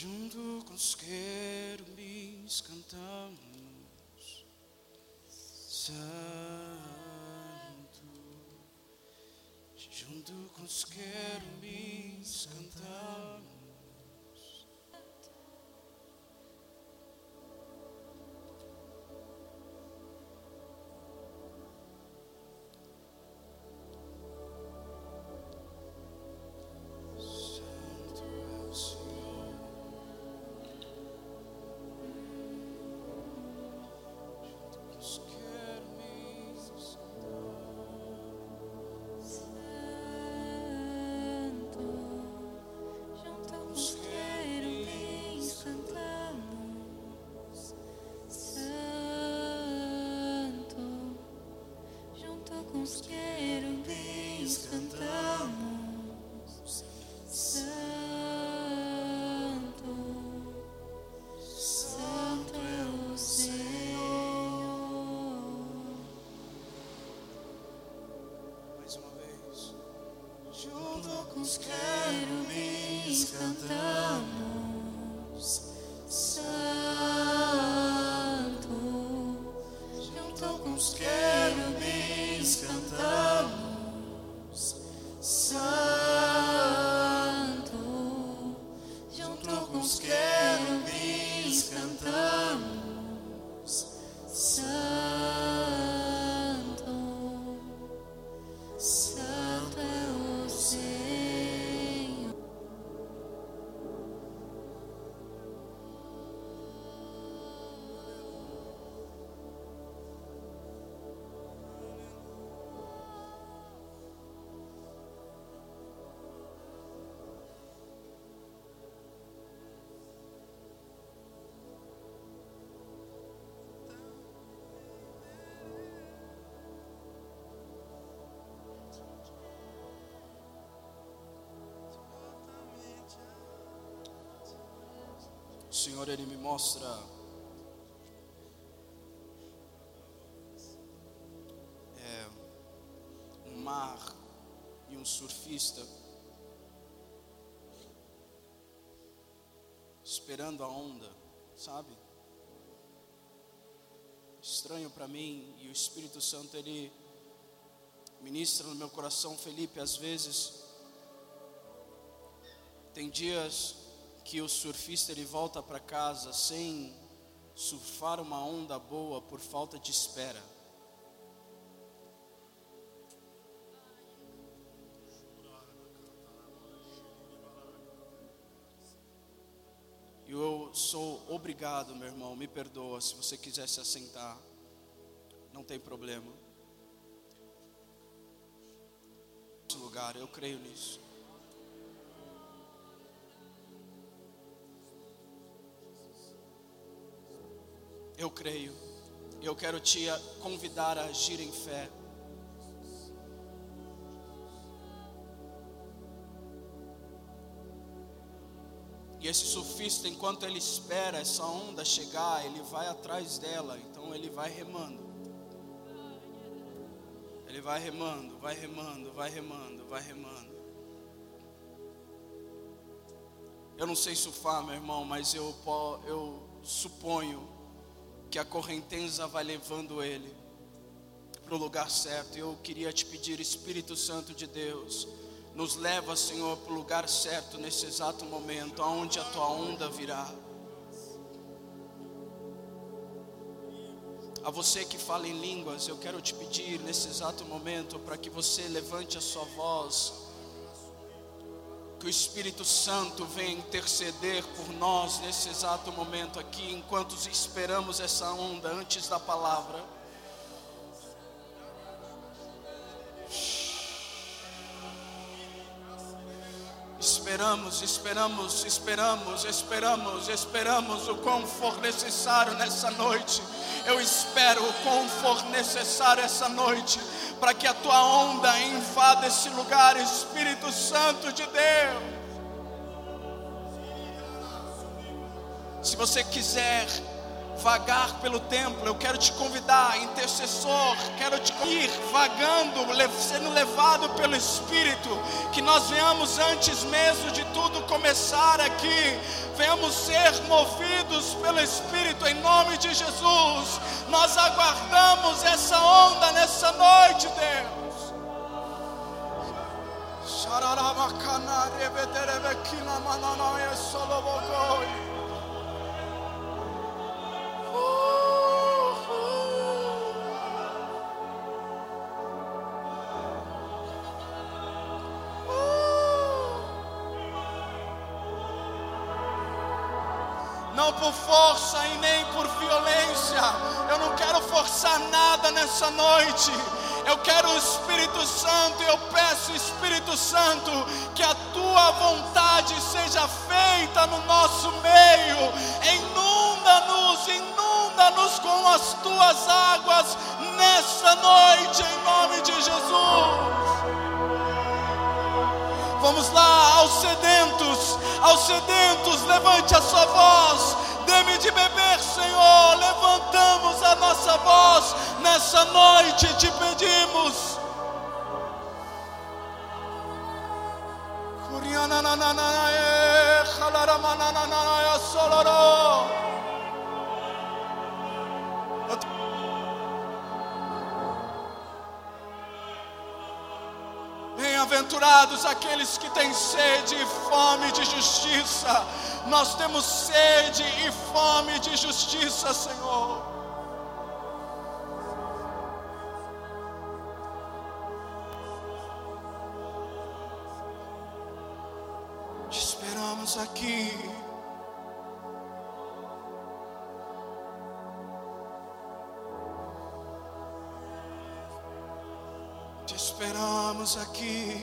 Junto com os querubins cantamos, Santo. Junto com os querubins cantamos. Com os querubins Senhor, Ele me mostra é, um mar e um surfista esperando a onda, sabe? Estranho para mim e o Espírito Santo ele ministra no meu coração, Felipe, às vezes tem dias que o surfista ele volta para casa sem surfar uma onda boa por falta de espera. E Eu sou obrigado, meu irmão, me perdoa se você quiser se assentar, não tem problema. Lugar, eu creio nisso. Eu creio. Eu quero te convidar a agir em fé. E esse surfista, enquanto ele espera essa onda chegar, ele vai atrás dela, então ele vai remando. Ele vai remando, vai remando, vai remando, vai remando. Eu não sei surfar, meu irmão, mas eu, eu suponho que a correnteza vai levando ele para o lugar certo. Eu queria te pedir, Espírito Santo de Deus, nos leva, Senhor, para o lugar certo nesse exato momento, aonde a tua onda virá. A você que fala em línguas, eu quero te pedir nesse exato momento para que você levante a sua voz, que o Espírito Santo venha interceder por nós nesse exato momento aqui, enquanto esperamos essa onda antes da palavra. Esperamos, esperamos, esperamos, esperamos, esperamos o quão for necessário nessa noite. Eu espero o quão for necessário essa noite para que a tua onda invada esse lugar, Espírito Santo de Deus. Se você quiser vagar pelo templo, eu quero te convidar, intercessor, quero te ir vagando, sendo levado pelo Espírito, que nós venhamos antes mesmo de tudo começar aqui, venhamos ser movidos pelo Espírito em nome de Jesus. Nós aguardamos essa onda nessa noite, Deus. Não por força e nem por violência. Eu não quero forçar nada nessa noite. Eu quero o Espírito Santo eu peço, Espírito Santo, que a tua vontade seja feita no nosso meio. Inunda-nos, inunda-nos com as tuas águas nessa noite, em nome de Jesus. Vamos lá, aos sedentos, aos sedentos, levante a sua voz, dê-me de beber, Senhor. Levantamos a nossa voz nessa noite, te pedimos. Bem-aventurados aqueles que têm sede e fome de justiça. Nós temos sede e fome de justiça, Senhor. Te esperamos aqui. Esperamos aqui.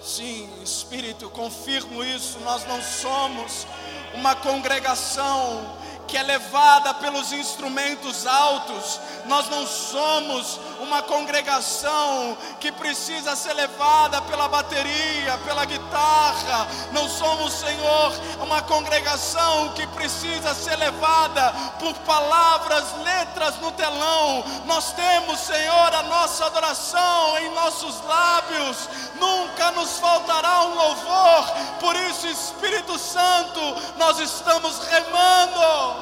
Sim, Espírito, confirmo isso. Nós não somos uma congregação que é levada pelos instrumentos altos. Nós não somos uma congregação que precisa ser levada pela bateria, pela guitarra. Não somos, Senhor, uma congregação que precisa ser levada por palavras, letras no telão. Nós temos, Senhor, a nossa adoração em nossos lábios. Nunca nos faltará um louvor. Por isso, Espírito Santo, nós estamos remando.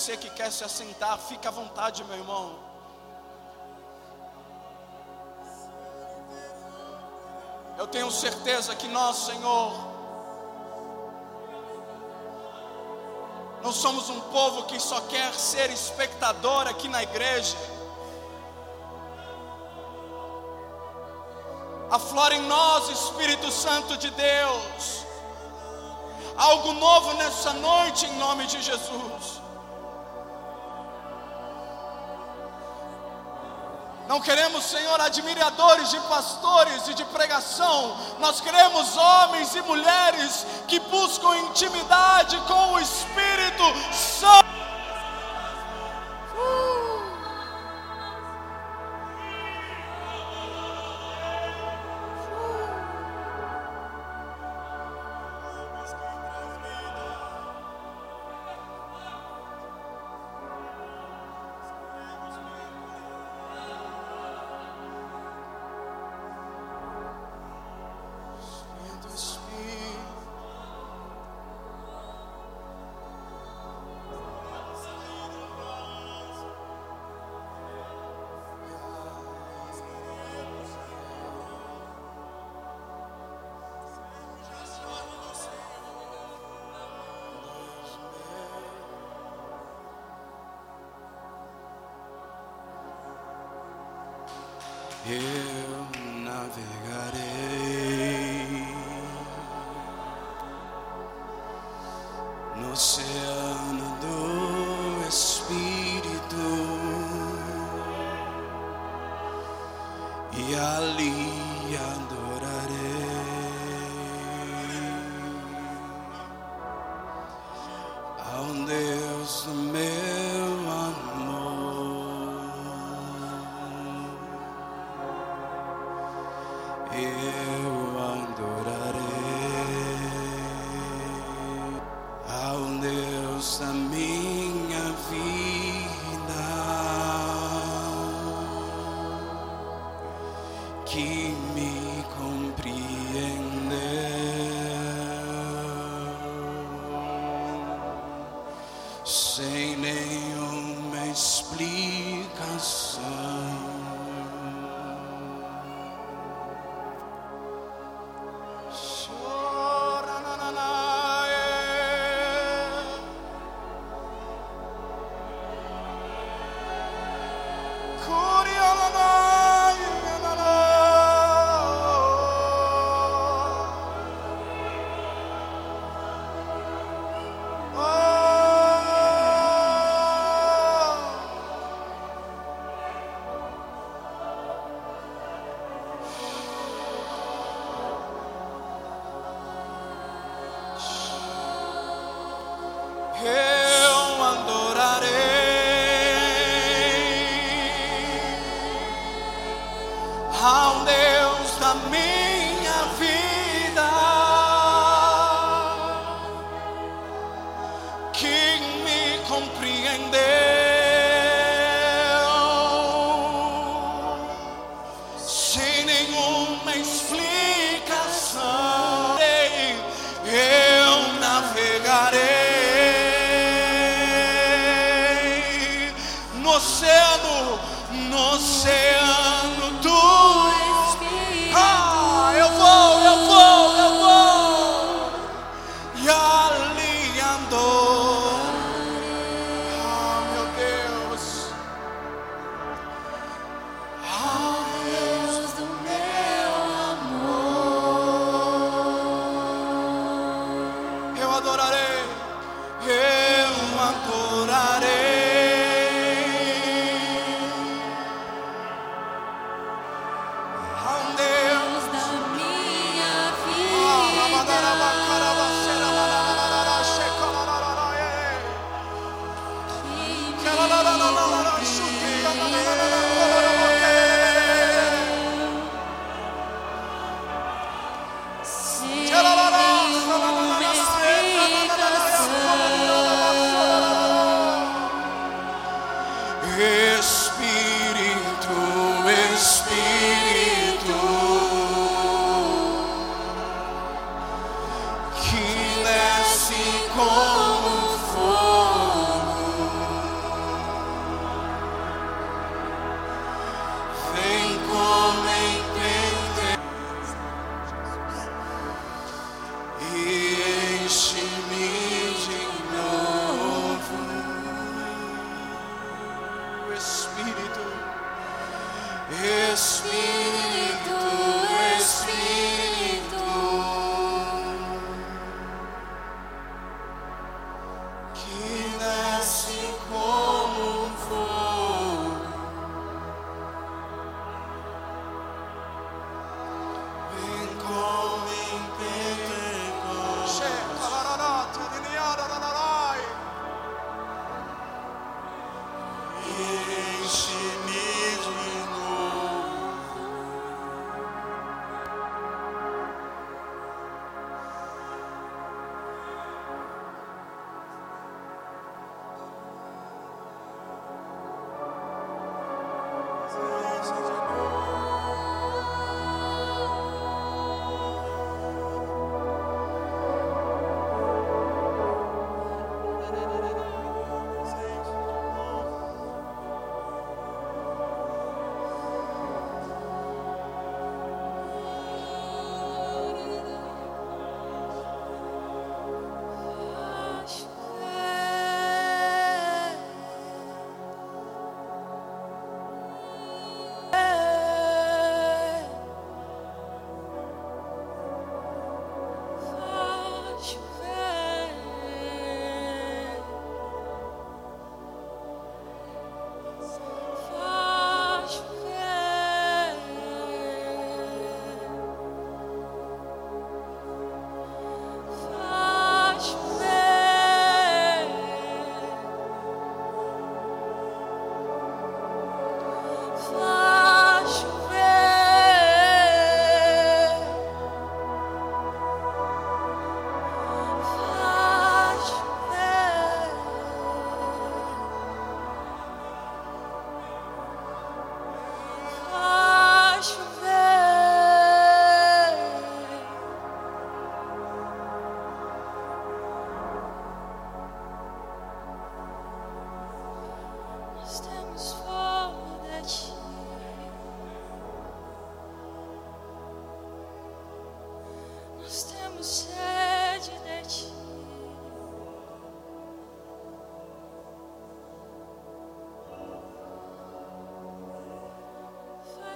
Você que quer se assentar, fica à vontade, meu irmão. Eu tenho certeza que nós, Senhor, não somos um povo que só quer ser espectador aqui na igreja. Aflora em nós, Espírito Santo de Deus, algo novo nessa noite, em nome de Jesus. Não queremos, Senhor, admiradores de pastores e de pregação. Nós queremos homens e mulheres que buscam intimidade com o Espírito Santo.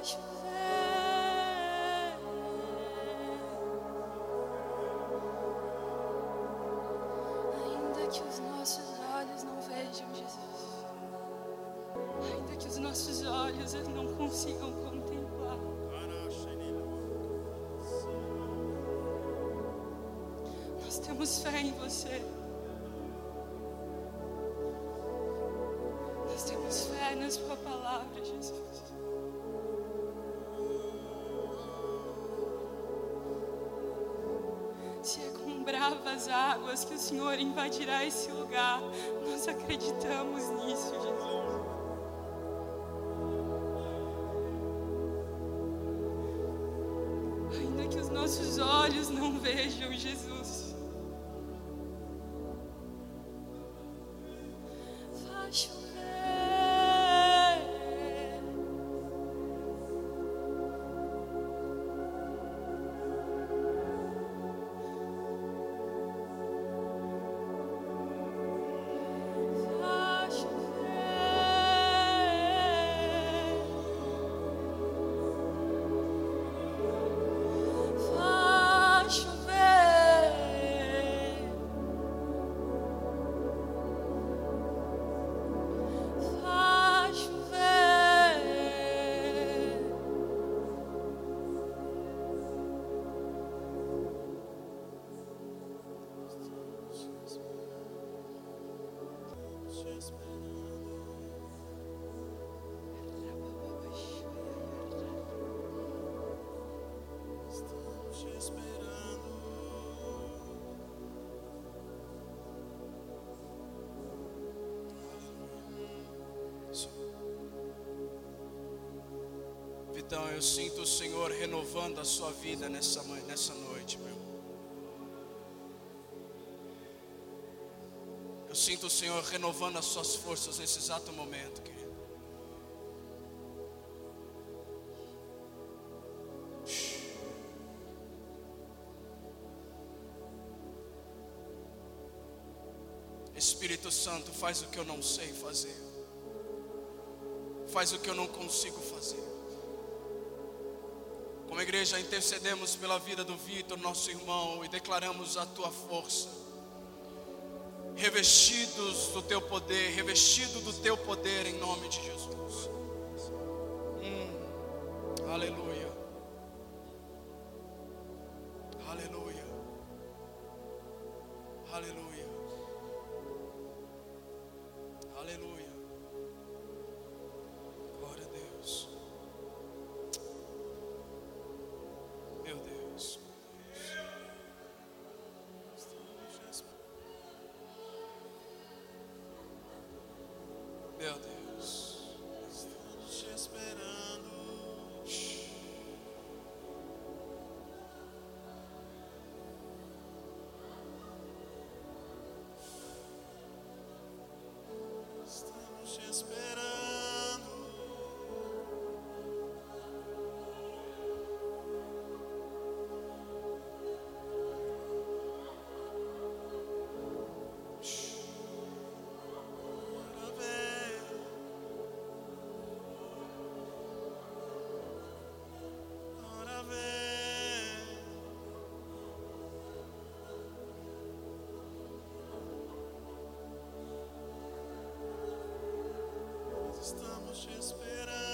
nós. Ainda que os nossos olhos não vejam Jesus, ainda que os nossos olhos não consigam contemplar. Nós temos fé em você. Águas que o Senhor invadirá esse lugar, nós acreditamos nisso, Jesus. Ainda que os nossos olhos não vejam Jesus. Vitão, eu sinto o Senhor renovando a sua vida nessa, nessa noite, meu. Eu sinto o Senhor renovando as suas forças nesse exato momento, querido. Espírito Santo, faz o que eu não sei fazer. Faz o que eu não consigo fazer. Igreja, intercedemos pela vida do Vitor, nosso irmão, e declaramos a tua força. Revestidos do teu poder, revestido do teu poder em nome de Jesus. Estamos te esperando.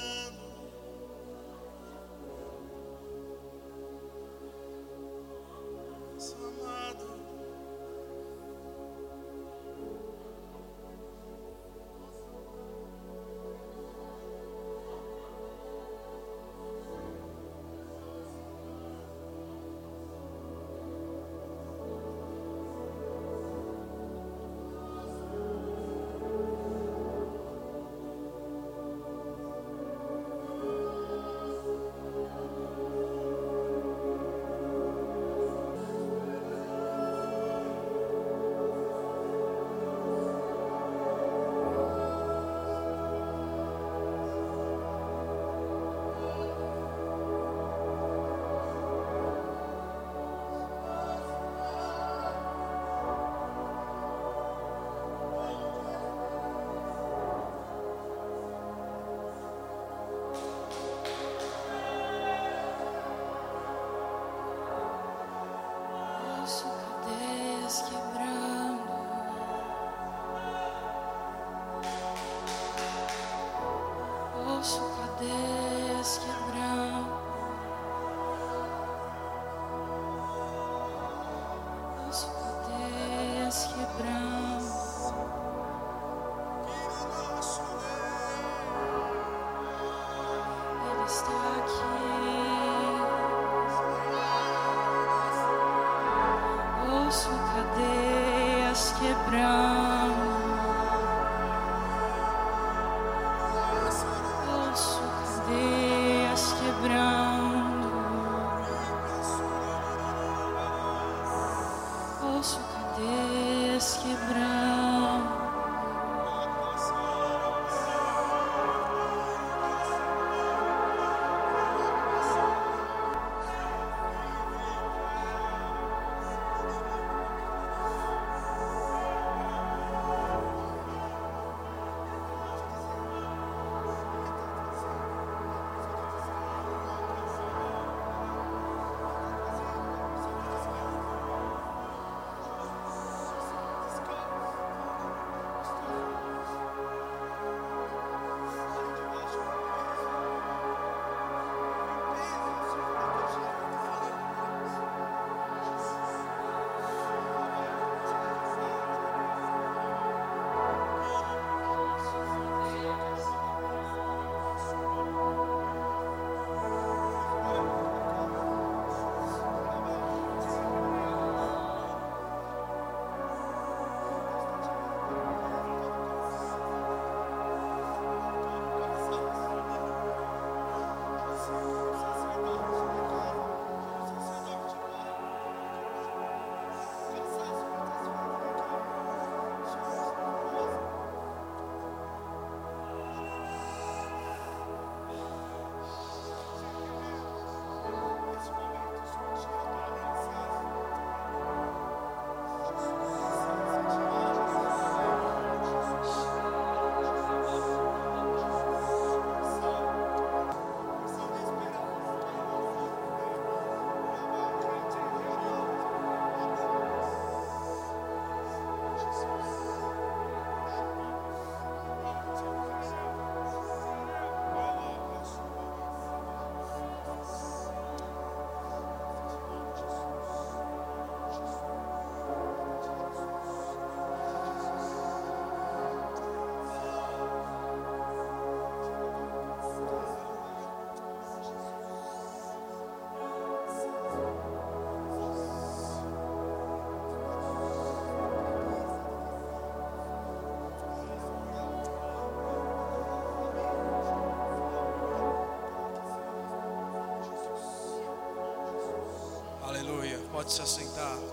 Pode se assentar.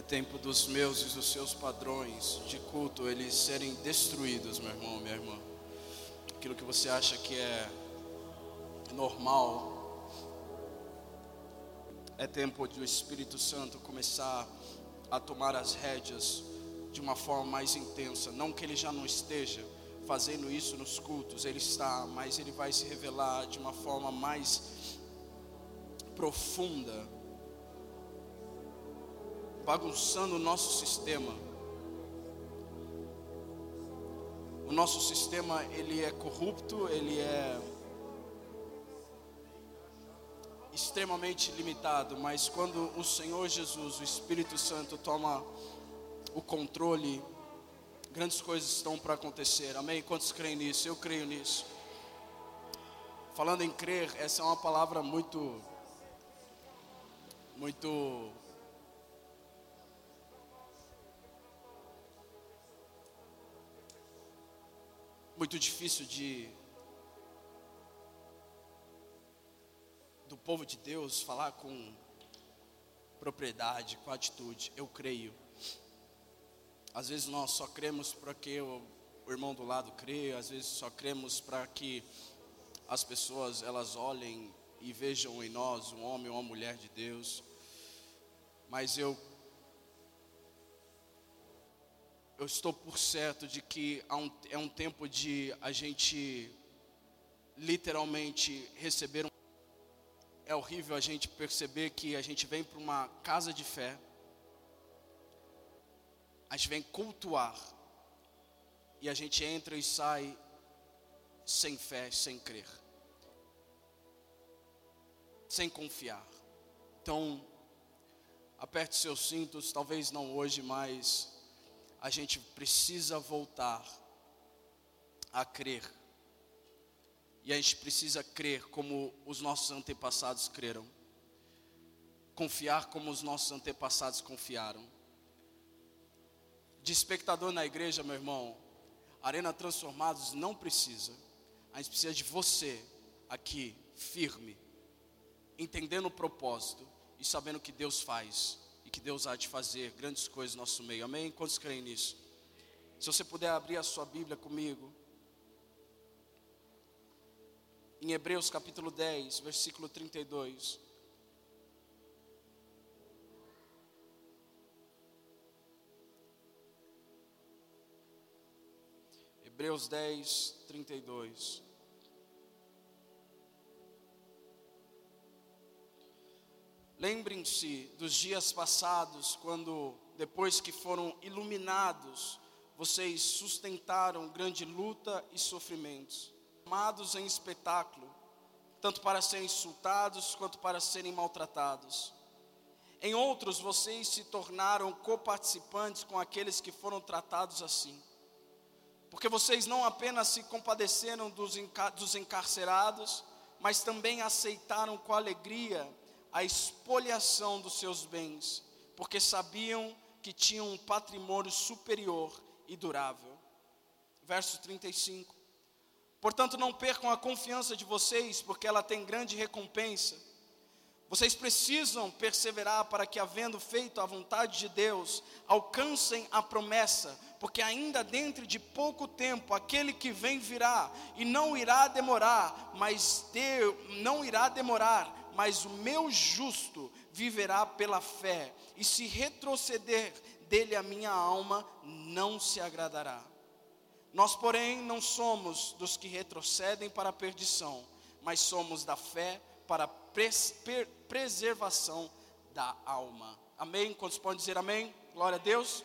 É tempo dos meus e dos seus padrões de culto eles serem destruídos, meu irmão, minha irmã. Aquilo que você acha que é normal, é tempo do Espírito Santo começar a tomar as rédeas de uma forma mais intensa. Não que ele já não esteja fazendo isso nos cultos, ele está, mas ele vai se revelar de uma forma mais profunda bagunçando o nosso sistema. O nosso sistema ele é corrupto, ele é extremamente limitado, mas quando o Senhor Jesus, o Espírito Santo toma o controle, grandes coisas estão para acontecer. Amém? Quantos creem nisso? Eu creio nisso. Falando em crer, essa é uma palavra muito muito muito difícil de do povo de Deus falar com propriedade, com atitude. Eu creio. Às vezes nós só cremos para que o, o irmão do lado crê, às vezes só cremos para que as pessoas elas olhem e vejam em nós um homem ou uma mulher de Deus. Mas eu eu estou por certo de que um, é um tempo de a gente literalmente receber um. É horrível a gente perceber que a gente vem para uma casa de fé, a gente vem cultuar, e a gente entra e sai sem fé, sem crer. sem confiar. Então, aperte seus cintos, talvez não hoje, mas a gente precisa voltar a crer. E a gente precisa crer como os nossos antepassados creram. Confiar como os nossos antepassados confiaram. De espectador na igreja, meu irmão, Arena Transformados não precisa. A gente precisa de você aqui, firme, entendendo o propósito e sabendo o que Deus faz que Deus há de fazer grandes coisas no nosso meio. Amém? Quantos creem nisso? Se você puder abrir a sua Bíblia comigo. Em Hebreus capítulo 10, versículo 32. Hebreus 10, 32. Lembrem-se dos dias passados, quando, depois que foram iluminados, vocês sustentaram grande luta e sofrimentos, amados em espetáculo, tanto para serem insultados quanto para serem maltratados. Em outros, vocês se tornaram coparticipantes com aqueles que foram tratados assim. Porque vocês não apenas se compadeceram dos, dos encarcerados, mas também aceitaram com alegria a expoliação dos seus bens, porque sabiam que tinham um patrimônio superior e durável. Verso 35. Portanto, não percam a confiança de vocês, porque ela tem grande recompensa. Vocês precisam perseverar para que, havendo feito a vontade de Deus, alcancem a promessa, porque ainda dentro de pouco tempo aquele que vem virá e não irá demorar, mas Deus não irá demorar, mas o meu justo viverá pela fé, e se retroceder dele a minha alma, não se agradará. Nós, porém, não somos dos que retrocedem para a perdição, mas somos da fé para a pres per preservação da alma. Amém? Quantos podem dizer amém? Glória a Deus.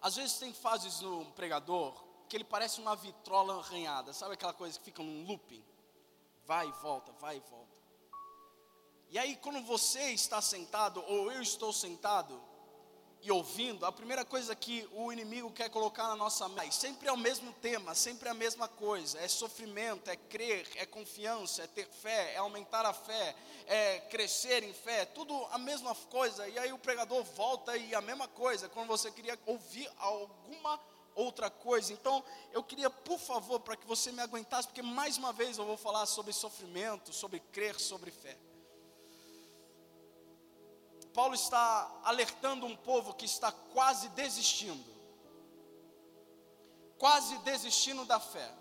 Às vezes tem fases no pregador que ele parece uma vitrola arranhada, sabe aquela coisa que fica num looping? Vai e volta, vai e volta. E aí, quando você está sentado, ou eu estou sentado, e ouvindo, a primeira coisa que o inimigo quer colocar na nossa mente, sempre é o mesmo tema, sempre é a mesma coisa, é sofrimento, é crer, é confiança, é ter fé, é aumentar a fé, é crescer em fé, tudo a mesma coisa, e aí o pregador volta e a mesma coisa, quando você queria ouvir alguma outra coisa. Então, eu queria, por favor, para que você me aguentasse, porque mais uma vez eu vou falar sobre sofrimento, sobre crer, sobre fé. Paulo está alertando um povo que está quase desistindo, quase desistindo da fé.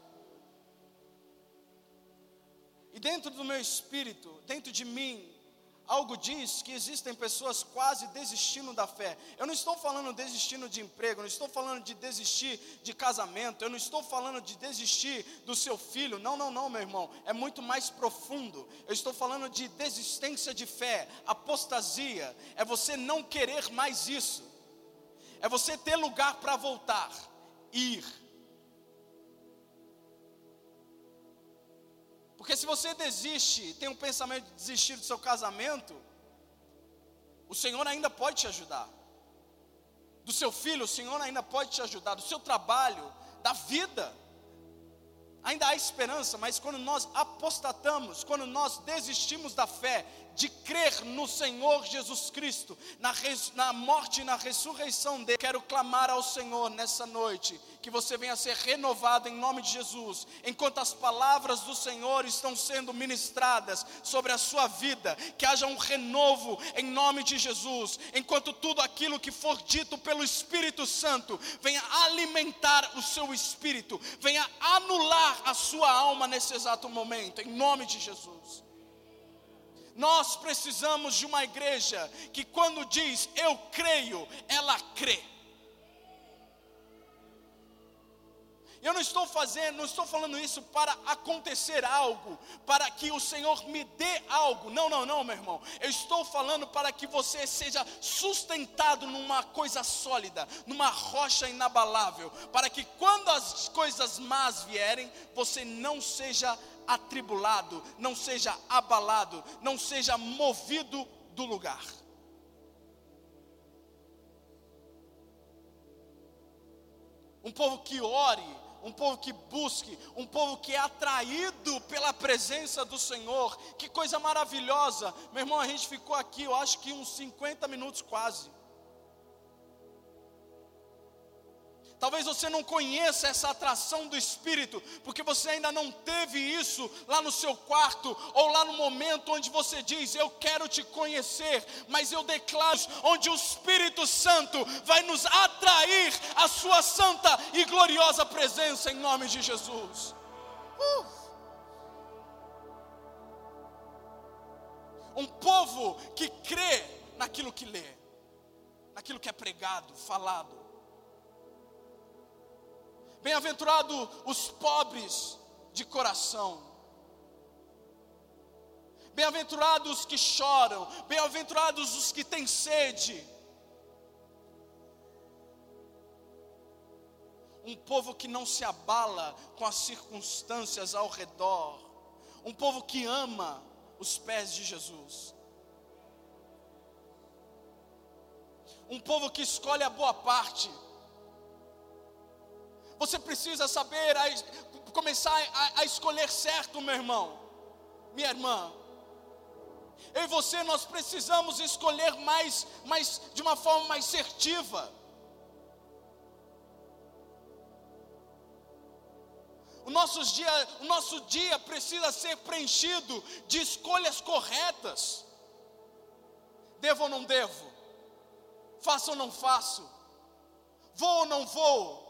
E dentro do meu espírito, dentro de mim, algo diz que existem pessoas quase desistindo da fé. Eu não estou falando desistindo de emprego, não estou falando de desistir de casamento, eu não estou falando de desistir do seu filho. Não, não, não, meu irmão. É muito mais profundo. Eu estou falando de desistência de fé, apostasia. É você não querer mais isso. É você ter lugar para voltar, ir. Porque se você desiste, tem um pensamento de desistir do seu casamento, o Senhor ainda pode te ajudar. Do seu filho, o Senhor ainda pode te ajudar. Do seu trabalho, da vida. Ainda há esperança, mas quando nós apostatamos, quando nós desistimos da fé, de crer no Senhor Jesus Cristo, na, res, na morte e na ressurreição dele, quero clamar ao Senhor nessa noite, que você venha ser renovado em nome de Jesus, enquanto as palavras do Senhor estão sendo ministradas sobre a sua vida, que haja um renovo em nome de Jesus, enquanto tudo aquilo que for dito pelo Espírito Santo venha alimentar o seu espírito, venha anular a sua alma nesse exato momento, em nome de Jesus. Nós precisamos de uma igreja que, quando diz eu creio, ela crê. Eu não estou fazendo, não estou falando isso para acontecer algo, para que o Senhor me dê algo. Não, não, não, meu irmão. Eu estou falando para que você seja sustentado numa coisa sólida, numa rocha inabalável, para que quando as coisas más vierem, você não seja atribulado, não seja abalado, não seja movido do lugar. Um povo que ore, um povo que busque, um povo que é atraído pela presença do Senhor. Que coisa maravilhosa. Meu irmão, a gente ficou aqui, eu acho que uns 50 minutos quase. Talvez você não conheça essa atração do Espírito, porque você ainda não teve isso lá no seu quarto, ou lá no momento onde você diz: Eu quero te conhecer, mas eu declaro, onde o Espírito Santo vai nos atrair à Sua santa e gloriosa presença, em nome de Jesus. Uh. Um povo que crê naquilo que lê, naquilo que é pregado, falado. Bem-aventurado os pobres de coração. Bem-aventurados os que choram, bem-aventurados os que têm sede. Um povo que não se abala com as circunstâncias ao redor. Um povo que ama os pés de Jesus. Um povo que escolhe a boa parte você precisa saber, a, começar a, a escolher certo, meu irmão, minha irmã. Eu e você, nós precisamos escolher mais, mais de uma forma mais assertiva. O nosso, dia, o nosso dia precisa ser preenchido de escolhas corretas. Devo ou não devo? Faço ou não faço? Vou ou não vou?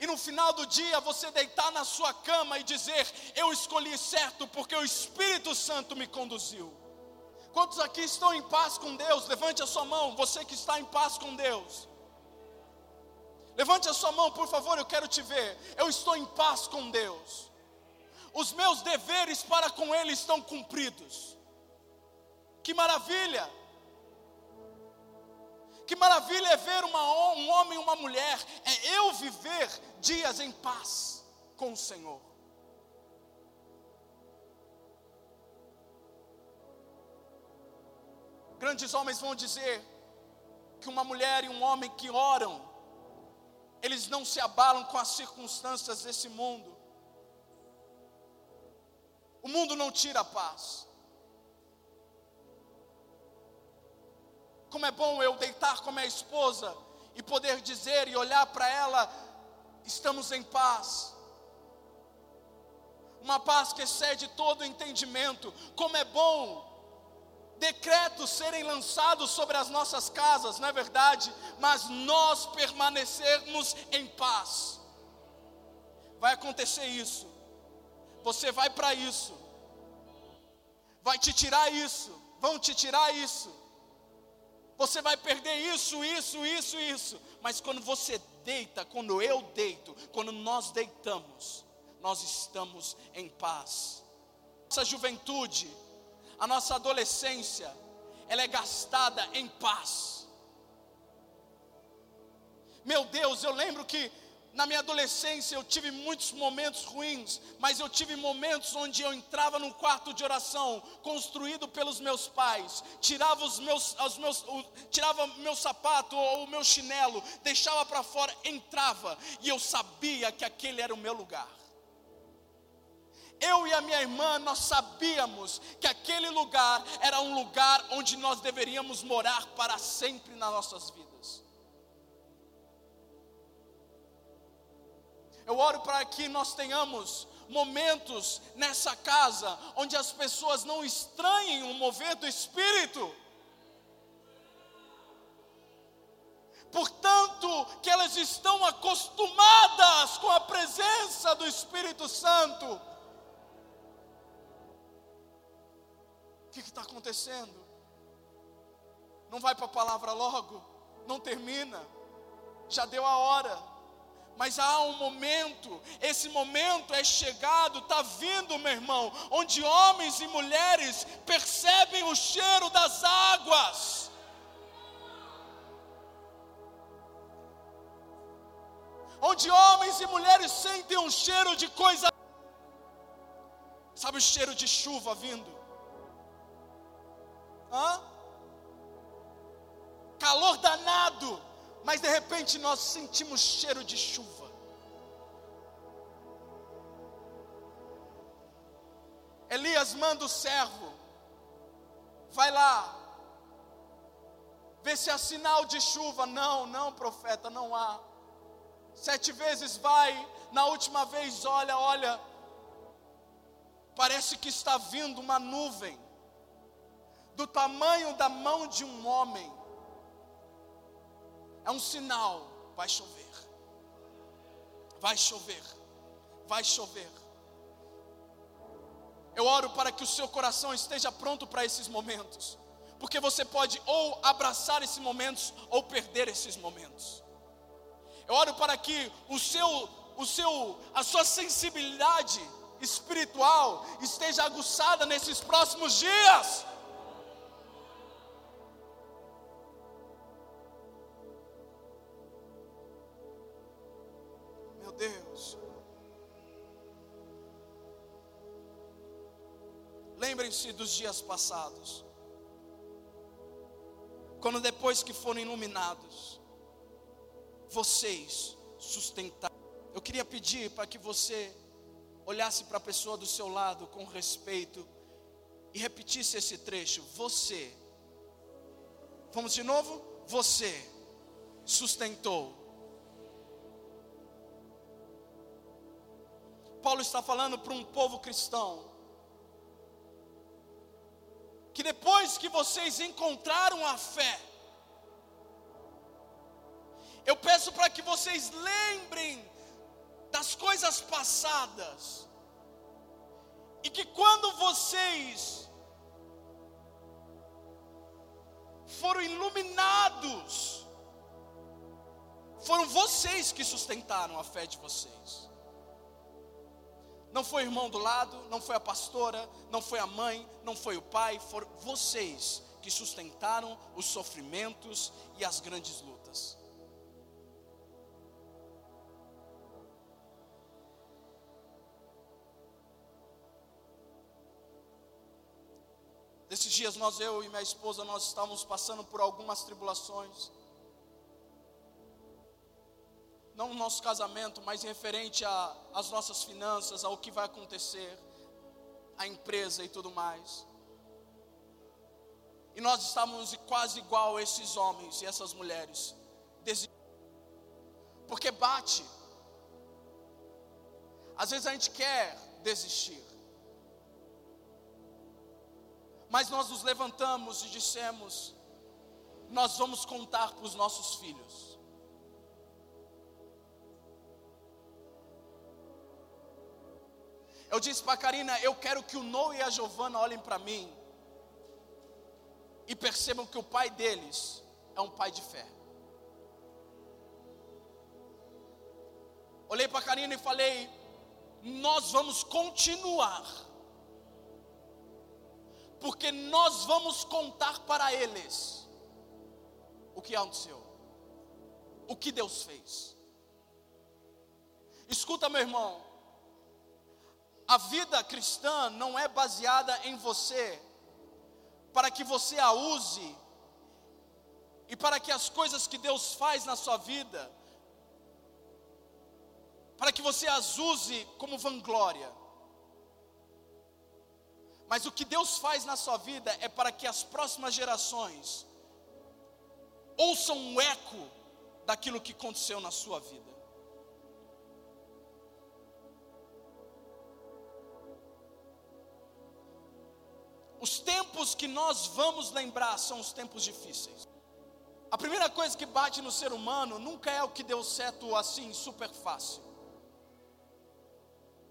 E no final do dia você deitar na sua cama e dizer: Eu escolhi certo porque o Espírito Santo me conduziu. Quantos aqui estão em paz com Deus? Levante a sua mão, você que está em paz com Deus. Levante a sua mão, por favor, eu quero te ver. Eu estou em paz com Deus. Os meus deveres para com Ele estão cumpridos. Que maravilha! Que maravilha é ver uma, um homem e uma mulher, é eu viver dias em paz com o Senhor. Grandes homens vão dizer que uma mulher e um homem que oram, eles não se abalam com as circunstâncias desse mundo. O mundo não tira a paz. Como é bom eu deitar com a minha esposa e poder dizer e olhar para ela: estamos em paz. Uma paz que excede todo entendimento. Como é bom decretos serem lançados sobre as nossas casas, não é verdade? Mas nós permanecermos em paz. Vai acontecer isso. Você vai para isso. Vai te tirar isso. Vão te tirar isso. Você vai perder isso, isso, isso, isso. Mas quando você deita, quando eu deito, quando nós deitamos, nós estamos em paz. Nossa juventude, a nossa adolescência, ela é gastada em paz. Meu Deus, eu lembro que na minha adolescência eu tive muitos momentos ruins, mas eu tive momentos onde eu entrava num quarto de oração construído pelos meus pais, tirava os meus, os meus o, tirava meu sapato ou o meu chinelo, deixava para fora, entrava e eu sabia que aquele era o meu lugar. Eu e a minha irmã, nós sabíamos que aquele lugar era um lugar onde nós deveríamos morar para sempre nas nossas vidas. Eu oro para que nós tenhamos momentos nessa casa onde as pessoas não estranhem o mover do Espírito. Portanto, que elas estão acostumadas com a presença do Espírito Santo. O que está acontecendo? Não vai para a palavra logo? Não termina? Já deu a hora Mas há um momento, esse momento é chegado, está vindo, meu irmão, onde homens e mulheres percebem o cheiro das águas. Onde homens e mulheres sentem um cheiro de coisa. Sabe o cheiro de chuva vindo? Hã? Calor danado mas de repente nós sentimos cheiro de chuva. Elias manda o servo, vai lá, vê se há sinal de chuva. Não, não, profeta, não há. Sete vezes vai, na última vez olha, olha, parece que está vindo uma nuvem, do tamanho da mão de um homem é um sinal: vai chover, vai chover, vai chover. Eu oro para que o seu coração esteja pronto para esses momentos, porque você pode ou abraçar esses momentos ou perder esses momentos. Eu oro para que o seu, o seu, a sua sensibilidade espiritual esteja aguçada nesses próximos dias. Lembrem-se dos dias passados, quando depois que foram iluminados, vocês sustentaram. Eu queria pedir para que você olhasse para a pessoa do seu lado com respeito e repetisse esse trecho. Você, vamos de novo? Você sustentou Paulo está falando para um povo cristão. Que depois que vocês encontraram a fé, eu peço para que vocês lembrem das coisas passadas, e que quando vocês foram iluminados, foram vocês que sustentaram a fé de vocês não foi o irmão do lado, não foi a pastora, não foi a mãe, não foi o pai, foram vocês que sustentaram os sofrimentos e as grandes lutas. Nesses dias nós, eu e minha esposa, nós estávamos passando por algumas tribulações não no nosso casamento, mas referente às nossas finanças, ao que vai acontecer, a empresa e tudo mais. E nós estávamos quase igual a esses homens e essas mulheres, porque bate. Às vezes a gente quer desistir, mas nós nos levantamos e dissemos: nós vamos contar para os nossos filhos Eu disse para Karina: eu quero que o Noah e a Giovana olhem para mim e percebam que o pai deles é um pai de fé. Olhei para Karina e falei: nós vamos continuar, porque nós vamos contar para eles o que aconteceu, o que Deus fez. Escuta, meu irmão, a vida cristã não é baseada em você, para que você a use, e para que as coisas que Deus faz na sua vida, para que você as use como vanglória. Mas o que Deus faz na sua vida é para que as próximas gerações ouçam um eco daquilo que aconteceu na sua vida. Os tempos que nós vamos lembrar são os tempos difíceis. A primeira coisa que bate no ser humano nunca é o que deu certo assim, super fácil.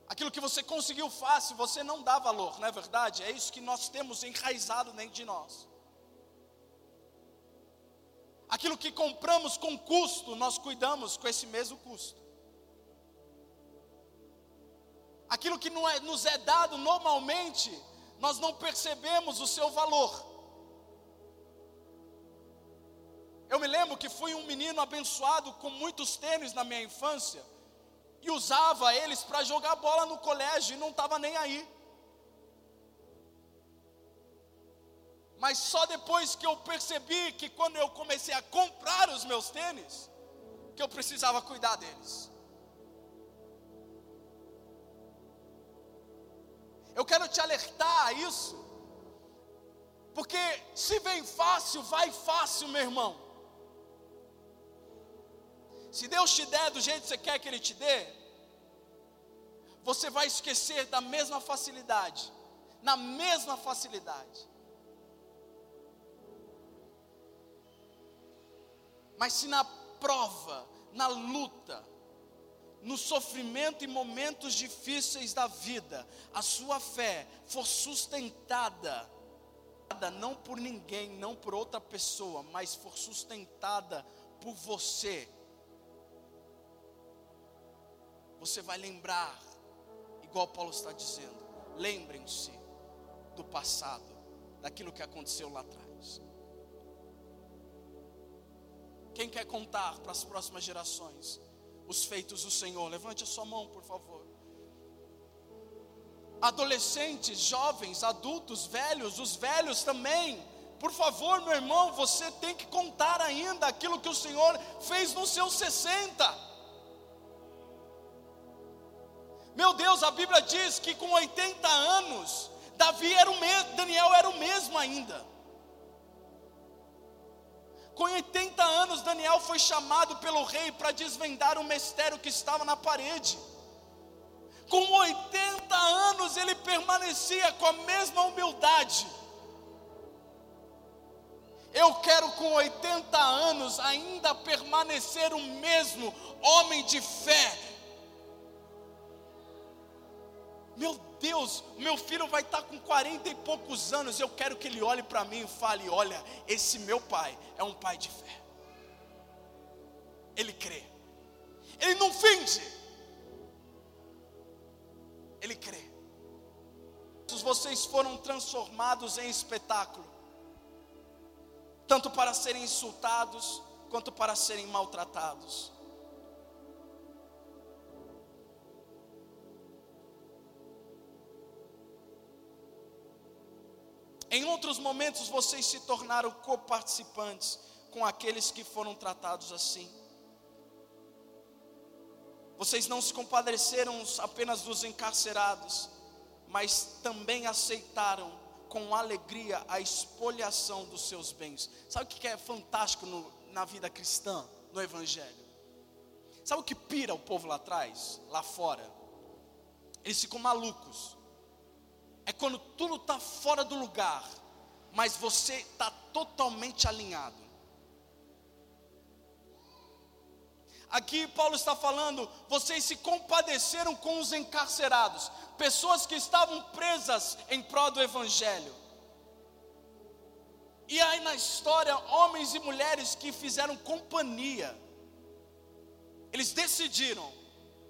Aquilo que você conseguiu fácil, você não dá valor, não é verdade? É isso que nós temos enraizado dentro de nós. Aquilo que compramos com custo, nós cuidamos com esse mesmo custo. aquilo que não é, nos é dado normalmente, nós não percebemos o seu valor. Eu me lembro que fui um menino abençoado com muitos tênis na minha infância e usava eles para jogar bola no colégio e não estava nem aí. Mas só depois que eu percebi que quando eu comecei a comprar os meus tênis, que eu precisava cuidar deles. Eu quero te alertar a isso, porque se vem fácil, vai fácil, meu irmão. Se Deus te der do jeito que você quer que Ele te dê, você vai esquecer da mesma facilidade, na mesma facilidade. Mas se na prova, na luta, no sofrimento e momentos difíceis da vida, a sua fé for sustentada, não por ninguém, não por outra pessoa, mas for sustentada por você, você vai lembrar, igual Paulo está dizendo, lembrem-se do passado, daquilo que aconteceu lá atrás. Quem quer contar para as próximas gerações os feitos do Senhor? Levante a sua mão, por favor. Adolescentes, jovens, adultos, velhos, os velhos também. Por favor, meu irmão, você tem que contar ainda aquilo que o Senhor fez nos seus 60. Meu Deus, a Bíblia diz que com 80 anos, Davi era o mesmo, Daniel era o mesmo ainda. Com 80 anos, Daniel foi chamado pelo rei para desvendar o mistério que estava na parede. Com 80 anos, ele permanecia com a mesma humildade. Eu quero com 80 anos ainda permanecer o mesmo homem de fé. Meu Deus, meu filho vai estar com 40 e poucos anos, eu quero que ele olhe para mim e fale: olha, esse meu pai é um pai de fé. Ele crê, ele não finge, ele crê. Vocês foram transformados em espetáculo, tanto para serem insultados, quanto para serem maltratados. Em outros momentos vocês se tornaram coparticipantes com aqueles que foram tratados assim. Vocês não se compadeceram apenas dos encarcerados, mas também aceitaram com alegria a expoliação dos seus bens. Sabe o que é fantástico no, na vida cristã, no Evangelho? Sabe o que pira o povo lá atrás, lá fora? Eles ficam malucos é quando tudo está fora do lugar, mas você está totalmente alinhado. Aqui Paulo está falando, vocês se compadeceram com os encarcerados, pessoas que estavam presas em prol do Evangelho. E aí na história, homens e mulheres que fizeram companhia, eles decidiram: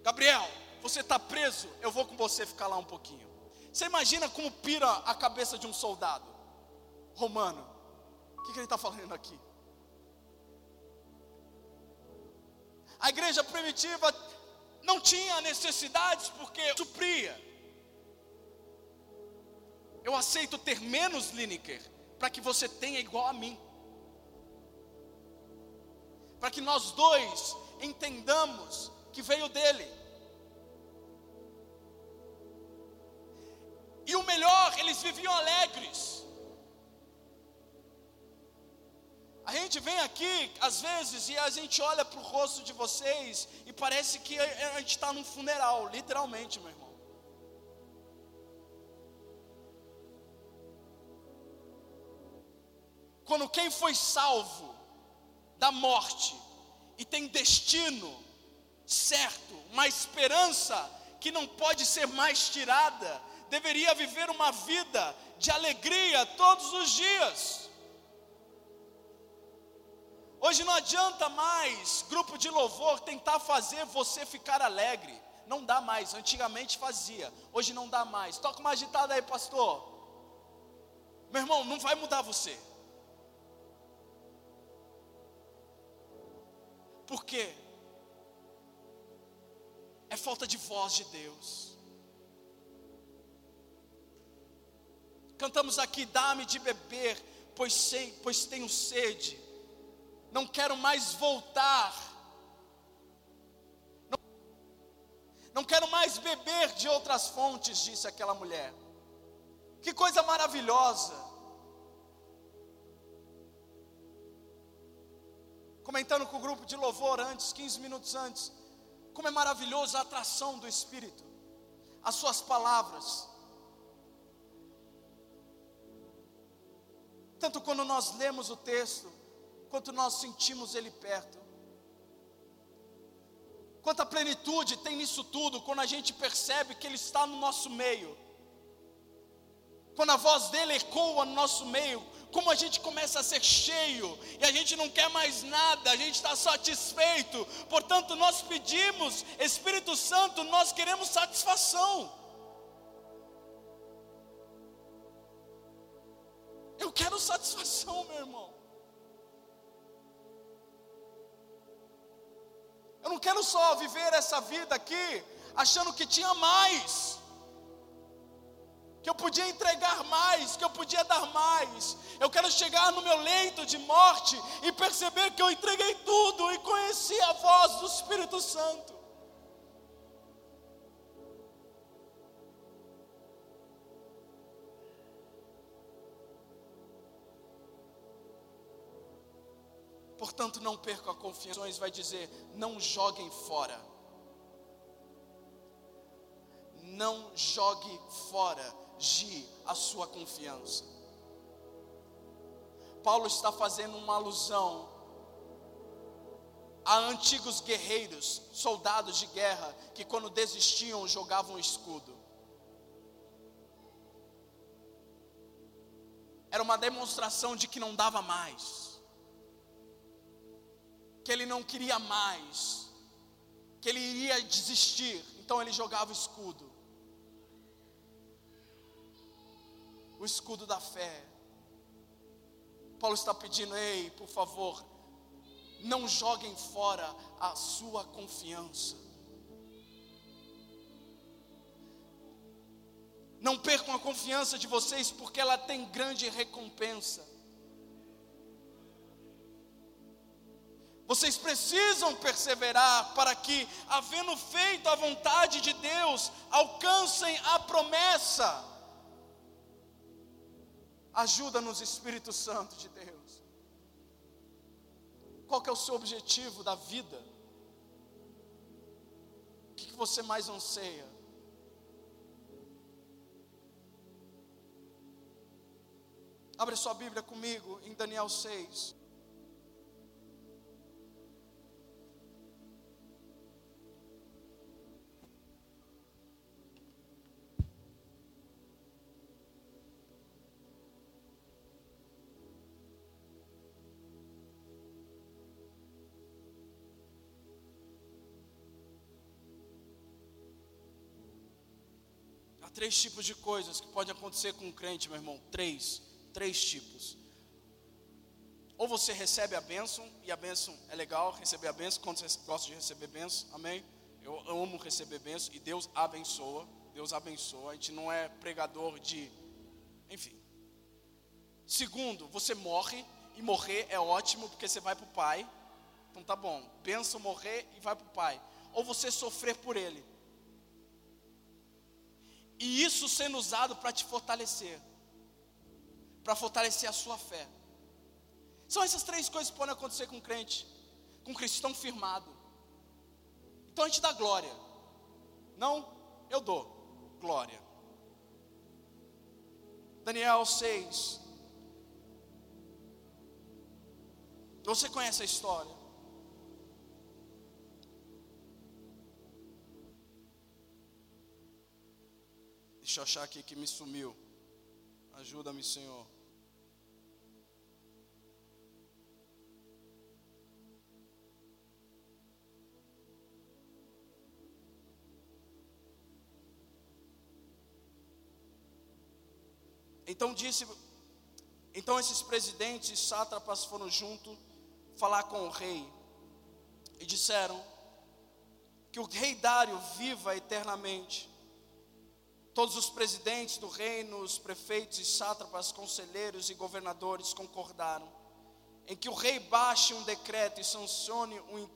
Gabriel, você está preso, eu vou com você ficar lá um pouquinho. Você imagina como pira a cabeça de um soldado romano? O que, que ele está falando aqui? A igreja primitiva não tinha necessidades porque supria. Eu aceito ter menos Lineker para que você tenha igual a mim. Para que nós dois entendamos que veio dele. E o melhor, eles viviam alegres. A gente vem aqui, às vezes, e a gente olha para o rosto de vocês e parece que a gente está num funeral, literalmente, meu irmão. Quando quem foi salvo da morte e tem destino certo, uma esperança que não pode ser mais tirada, deveria viver uma vida de alegria todos os dias. Hoje não adianta mais grupo de louvor tentar fazer você ficar alegre. não dá mais. Antigamente fazia, hoje não dá mais. Toca uma agitada aí, pastor. Meu irmão, não vai mudar você. Por quê? É falta de voz de Deus. Cantamos aqui, dá-me de beber, pois, sei, pois tenho sede. Não quero mais voltar. Não, não quero mais beber de outras fontes, disse aquela mulher. Que coisa maravilhosa. Comentando com o grupo de louvor antes, 15 minutos antes, como é maravilhoso a atração do Espírito, as suas palavras. Tanto quando nós lemos o texto, quanto nós sentimos Ele perto. Quanta plenitude tem nisso tudo, quando a gente percebe que Ele está no nosso meio. Quando a voz dele ecoa no nosso meio, como a gente começa a ser cheio e a gente não quer mais nada, a gente está satisfeito. Portanto, nós pedimos, Espírito Santo, nós queremos satisfação. Eu quero satisfação, meu irmão. Eu não quero só viver essa vida aqui achando que tinha mais que eu podia entregar mais, que eu podia dar mais. Eu quero chegar no meu leito de morte e perceber que eu entreguei tudo e conheci a voz do Espírito Santo. Portanto, não perca a confiança, vai dizer: não joguem fora. Não jogue fora de a sua confiança. Paulo está fazendo uma alusão a antigos guerreiros, soldados de guerra, que quando desistiam jogavam escudo. Era uma demonstração de que não dava mais, que ele não queria mais, que ele iria desistir, então ele jogava o escudo. o escudo da fé. Paulo está pedindo, ei, por favor, não joguem fora a sua confiança. Não percam a confiança de vocês, porque ela tem grande recompensa. Vocês precisam perseverar para que, havendo feito a vontade de Deus, alcancem a promessa. Ajuda-nos, Espírito Santo de Deus. Qual é o seu objetivo da vida? O que você mais anseia? Abre sua Bíblia comigo em Daniel 6. Três tipos de coisas que podem acontecer com um crente, meu irmão. Três. Três tipos. Ou você recebe a bênção, e a bênção é legal, receber a bênção, quando você gosta de receber bênção, amém? Eu amo receber bênção, e Deus abençoa, Deus abençoa, a gente não é pregador de, enfim. Segundo, você morre, e morrer é ótimo, porque você vai para o Pai, então tá bom, bênção, morrer e vai para o Pai. Ou você sofrer por Ele, e isso sendo usado para te fortalecer, para fortalecer a sua fé. São essas três coisas que podem acontecer com um crente, com um cristão firmado. Então a gente dá glória. Não, eu dou glória. Daniel 6. Você conhece a história? Deixa eu achar aqui que me sumiu. Ajuda-me, Senhor. Então disse, então esses presidentes e sátrapas foram junto falar com o rei e disseram que o rei Dário viva eternamente Todos os presidentes do reino, os prefeitos e sátrapas, conselheiros e governadores concordaram em que o rei baixe um decreto e sancione um-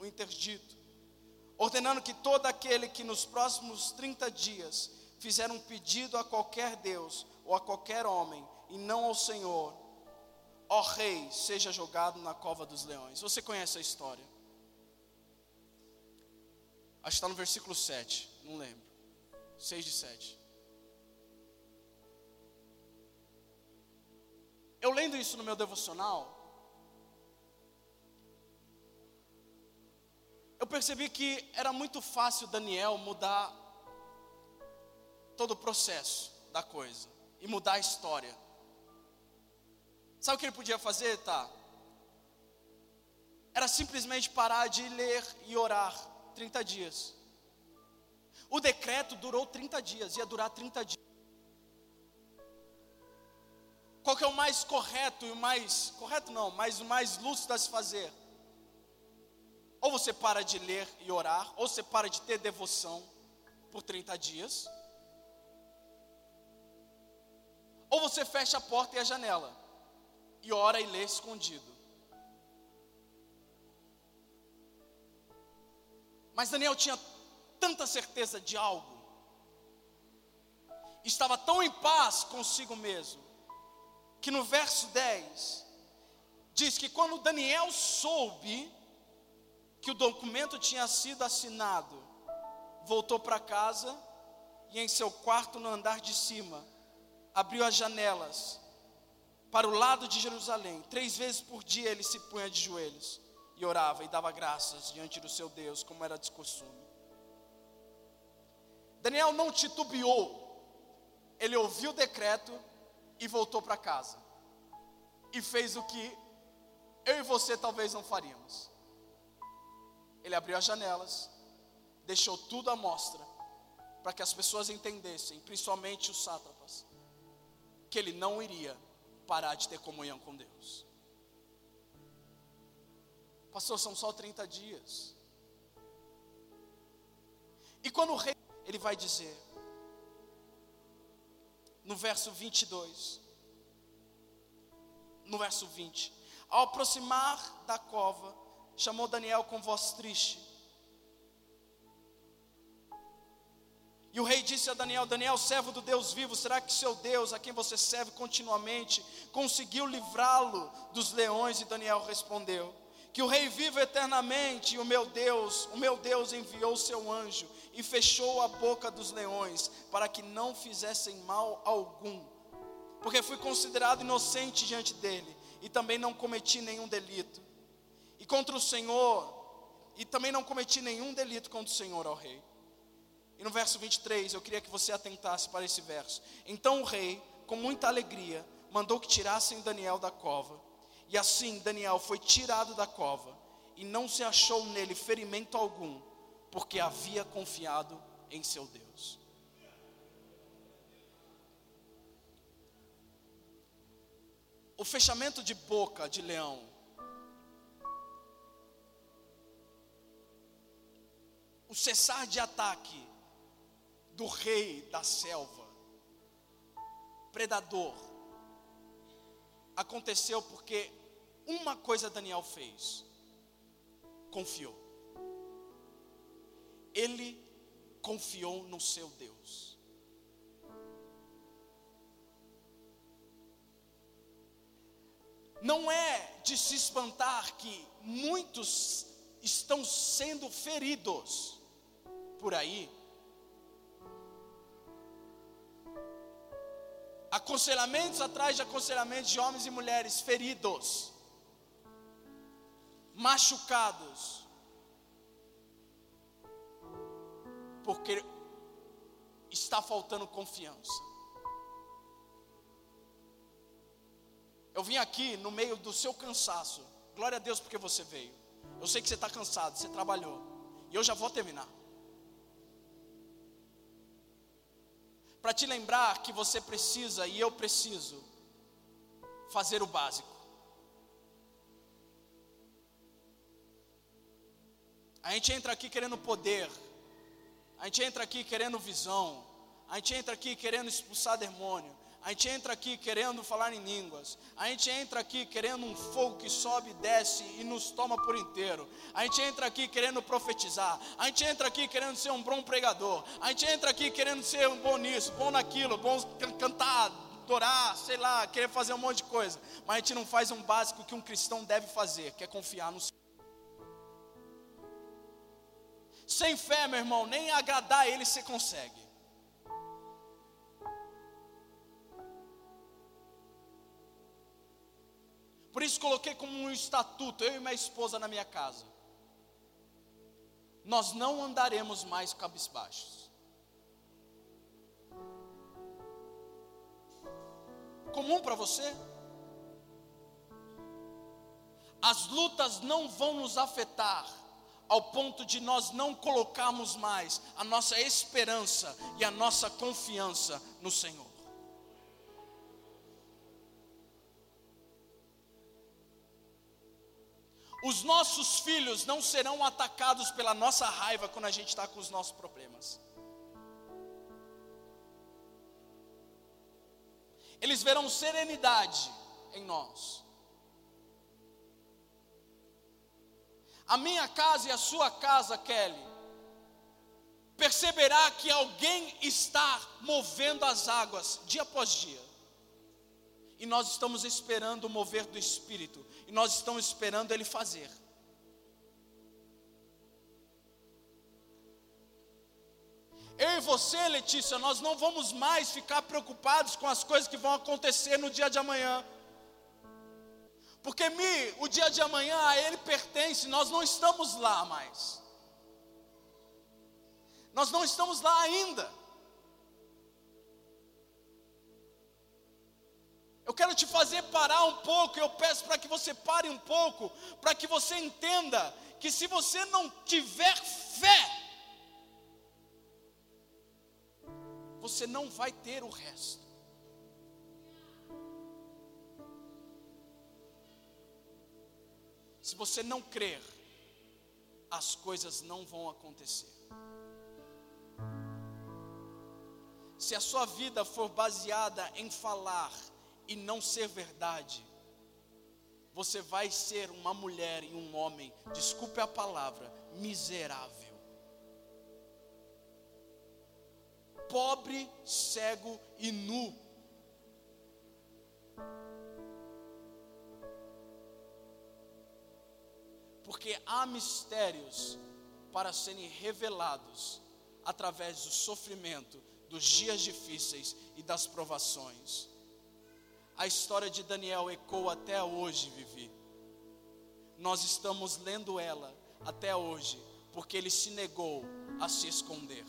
um interdito, ordenando que todo aquele que nos próximos 30 dias fizer um pedido a qualquer Deus ou a qualquer homem, e não ao Senhor, ó rei, seja jogado na cova dos leões. Você conhece a história? Acho que está no versículo 7, não lembro. 6 de 7. Eu lendo isso no meu devocional, eu percebi que era muito fácil Daniel mudar todo o processo da coisa e mudar a história. Sabe o que ele podia fazer, tá? Era simplesmente parar de ler e orar 30 dias. O decreto durou 30 dias, ia durar 30 dias. Qual que é o mais correto e o mais correto não, mas o mais lúcido a se fazer? Ou você para de ler e orar, ou você para de ter devoção por 30 dias. Ou você fecha a porta e a janela e ora e lê escondido. Mas Daniel tinha tanta certeza de algo, estava tão em paz consigo mesmo, que no verso 10 diz que quando Daniel soube que o documento tinha sido assinado, voltou para casa e em seu quarto no andar de cima, abriu as janelas para o lado de Jerusalém. Três vezes por dia ele se punha de joelhos e orava e dava graças diante do seu Deus, como era de costume. Daniel não titubeou, ele ouviu o decreto e voltou para casa. E fez o que eu e você talvez não faríamos. Ele abriu as janelas, deixou tudo à mostra, para que as pessoas entendessem, principalmente os sátrapas, que ele não iria parar de ter comunhão com Deus. Pastor, são só 30 dias. E quando o rei, ele vai dizer, no verso 22, no verso 20: Ao aproximar da cova, chamou Daniel com voz triste. E o rei disse a Daniel: Daniel, servo do Deus vivo, será que seu Deus, a quem você serve continuamente, conseguiu livrá-lo dos leões? E Daniel respondeu: Que o rei viva eternamente, e o meu Deus, o meu Deus enviou seu anjo e fechou a boca dos leões, para que não fizessem mal algum, porque fui considerado inocente diante dele, e também não cometi nenhum delito. E contra o Senhor, e também não cometi nenhum delito contra o Senhor, ó rei. E no verso 23, eu queria que você atentasse para esse verso. Então o rei, com muita alegria, mandou que tirassem Daniel da cova. E assim Daniel foi tirado da cova, e não se achou nele ferimento algum, porque havia confiado em seu Deus. O fechamento de boca de leão o cessar de ataque do rei da selva, predador, aconteceu porque uma coisa Daniel fez: confiou. Ele confiou no seu Deus. Não é de se espantar que muitos estão sendo feridos por aí. Aconselhamentos atrás de aconselhamentos de homens e mulheres feridos, machucados, porque está faltando confiança. Eu vim aqui no meio do seu cansaço, glória a Deus porque você veio. Eu sei que você está cansado, você trabalhou, e eu já vou terminar. para te lembrar que você precisa e eu preciso fazer o básico. A gente entra aqui querendo poder, a gente entra aqui querendo visão, a gente entra aqui querendo expulsar demônio, a gente entra aqui querendo falar em línguas. A gente entra aqui querendo um fogo que sobe e desce e nos toma por inteiro. A gente entra aqui querendo profetizar. A gente entra aqui querendo ser um bom pregador. A gente entra aqui querendo ser um bom nisso, bom naquilo, bom can- cantar, adorar, sei lá, querer fazer um monte de coisa. Mas a gente não faz um básico que um cristão deve fazer, que é confiar no Senhor. Sem fé, meu irmão, nem agradar a Ele você consegue. Por isso coloquei como um estatuto, eu e minha esposa na minha casa. Nós não andaremos mais cabisbaixos. Comum para você? As lutas não vão nos afetar ao ponto de nós não colocarmos mais a nossa esperança e a nossa confiança no Senhor. Os nossos filhos não serão atacados pela nossa raiva quando a gente está com os nossos problemas. Eles verão serenidade em nós. A minha casa e a sua casa, Kelly, perceberá que alguém está movendo as águas dia após dia. E nós estamos esperando o mover do Espírito. E nós estamos esperando Ele fazer. Eu e você, Letícia, nós não vamos mais ficar preocupados com as coisas que vão acontecer no dia de amanhã. Porque Mi, o dia de amanhã a Ele pertence, nós não estamos lá mais. Nós não estamos lá ainda. Eu quero te fazer parar um pouco, eu peço para que você pare um pouco, para que você entenda que se você não tiver fé, você não vai ter o resto. Se você não crer, as coisas não vão acontecer. Se a sua vida for baseada em falar e não ser verdade, você vai ser uma mulher e um homem, desculpe a palavra, miserável. Pobre, cego e nu. Porque há mistérios para serem revelados através do sofrimento, dos dias difíceis e das provações. A história de Daniel ecoa até hoje, Vivi. Nós estamos lendo ela até hoje, porque ele se negou a se esconder.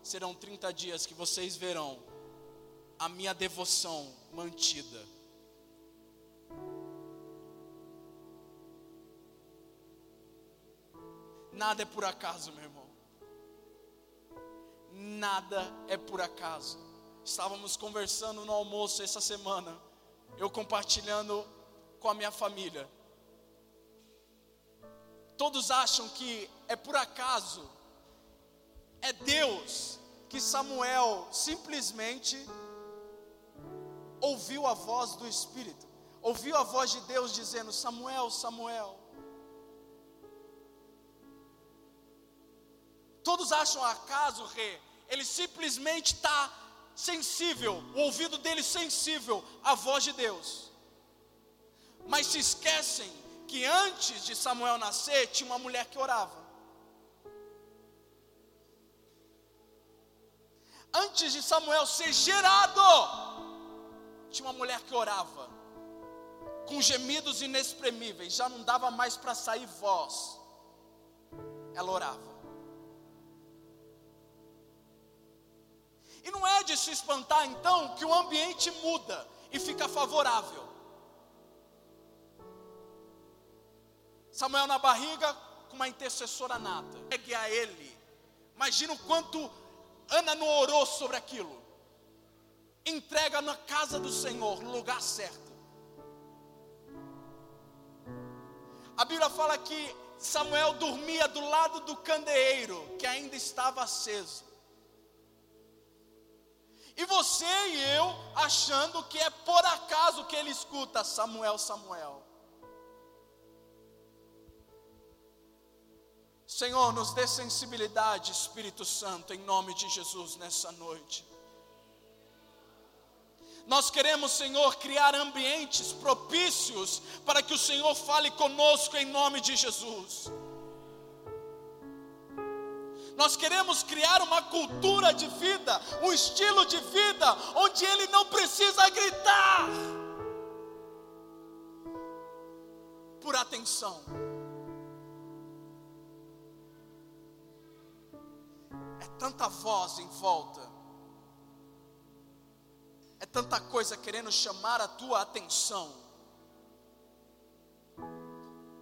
Serão 30 dias que vocês verão a minha devoção mantida. Nada é por acaso, meu irmão. Nada é por acaso. Estávamos conversando no almoço essa semana, eu compartilhando com a minha família. Todos acham que é por acaso, é Deus que Samuel simplesmente ouviu a voz do Espírito, ouviu a voz de Deus dizendo: Samuel, Samuel. Todos acham acaso, rei, ele simplesmente está sensível, o ouvido dele sensível à voz de Deus. Mas se esquecem que antes de Samuel nascer, tinha uma mulher que orava. Antes de Samuel ser gerado, tinha uma mulher que orava, com gemidos inexprimíveis, já não dava mais para sair voz. Ela orava. E não é de se espantar então que o ambiente muda e fica favorável. Samuel na barriga, com uma intercessora nata. Pegue a ele. Imagina o quanto Ana não orou sobre aquilo. Entrega na casa do Senhor, no lugar certo. A Bíblia fala que Samuel dormia do lado do candeeiro, que ainda estava aceso. E você e eu achando que é por acaso que ele escuta Samuel, Samuel. Senhor, nos dê sensibilidade, Espírito Santo, em nome de Jesus nessa noite. Nós queremos, Senhor, criar ambientes propícios para que o Senhor fale conosco em nome de Jesus. Nós queremos criar uma cultura de vida, um estilo de vida, onde Ele não precisa gritar por atenção. É tanta voz em volta, é tanta coisa querendo chamar a tua atenção.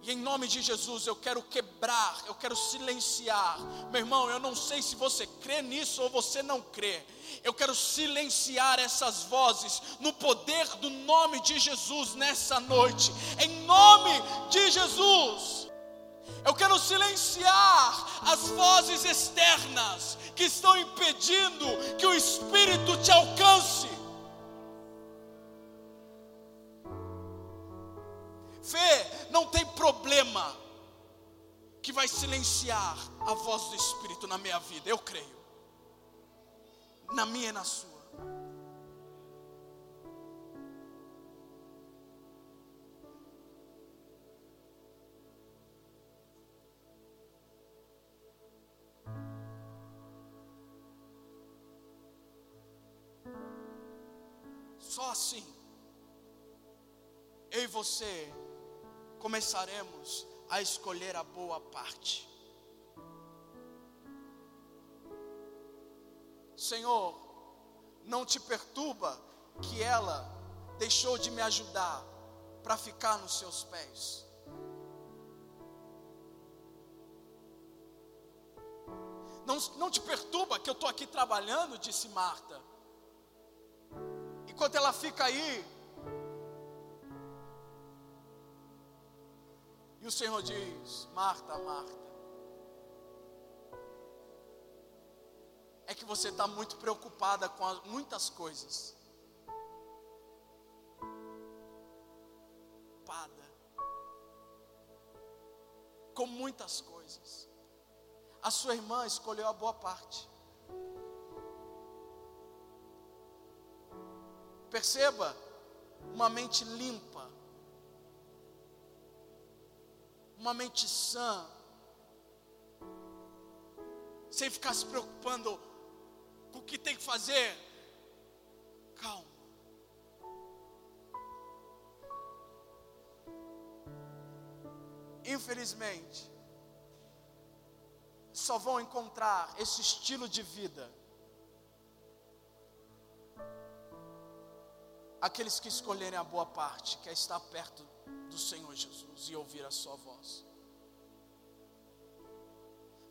E em nome de Jesus eu quero quebrar, eu quero silenciar. Meu irmão, eu não sei se você crê nisso ou você não crê. Eu quero silenciar essas vozes no poder do nome de Jesus nessa noite. Em nome de Jesus. Eu quero silenciar as vozes externas que estão impedindo que o Espírito te alcance. Fé não tem problema que vai silenciar a voz do Espírito na minha vida, eu creio. Na minha e na sua. Só assim, eu e você começaremos a escolher a boa parte. Senhor, não te perturba que ela deixou de me ajudar para ficar nos seus pés. Não, não te perturba que eu estou aqui trabalhando, disse Marta. Enquanto ela fica aí, O Senhor diz: Marta, Marta, é que você está muito preocupada com as, muitas coisas. Preocupada com muitas coisas. A sua irmã escolheu a boa parte. Perceba, uma mente limpa, uma mente sã, sem ficar se preocupando com o que tem que fazer. Calma. Infelizmente, só vão encontrar esse estilo de vida aqueles que escolherem a boa parte, que é estar perto do Senhor Jesus e ouvir a Sua voz.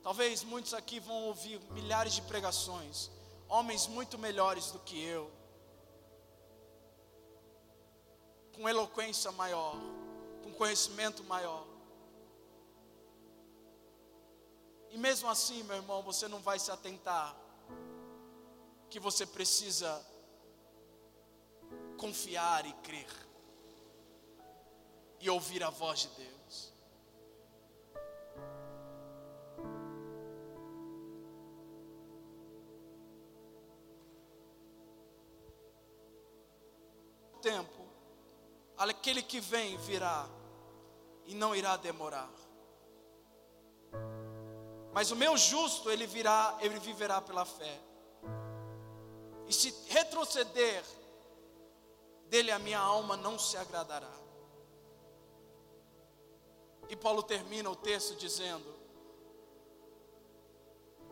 Talvez muitos aqui vão ouvir milhares de pregações, homens muito melhores do que eu, com eloquência maior, com conhecimento maior. E mesmo assim, meu irmão, você não vai se atentar que você precisa confiar e crer e ouvir a voz de Deus. Tempo, aquele que vem virá e não irá demorar. Mas o meu justo, ele virá, ele viverá pela fé. E se retroceder, dele a minha alma não se agradará. E Paulo termina o texto dizendo: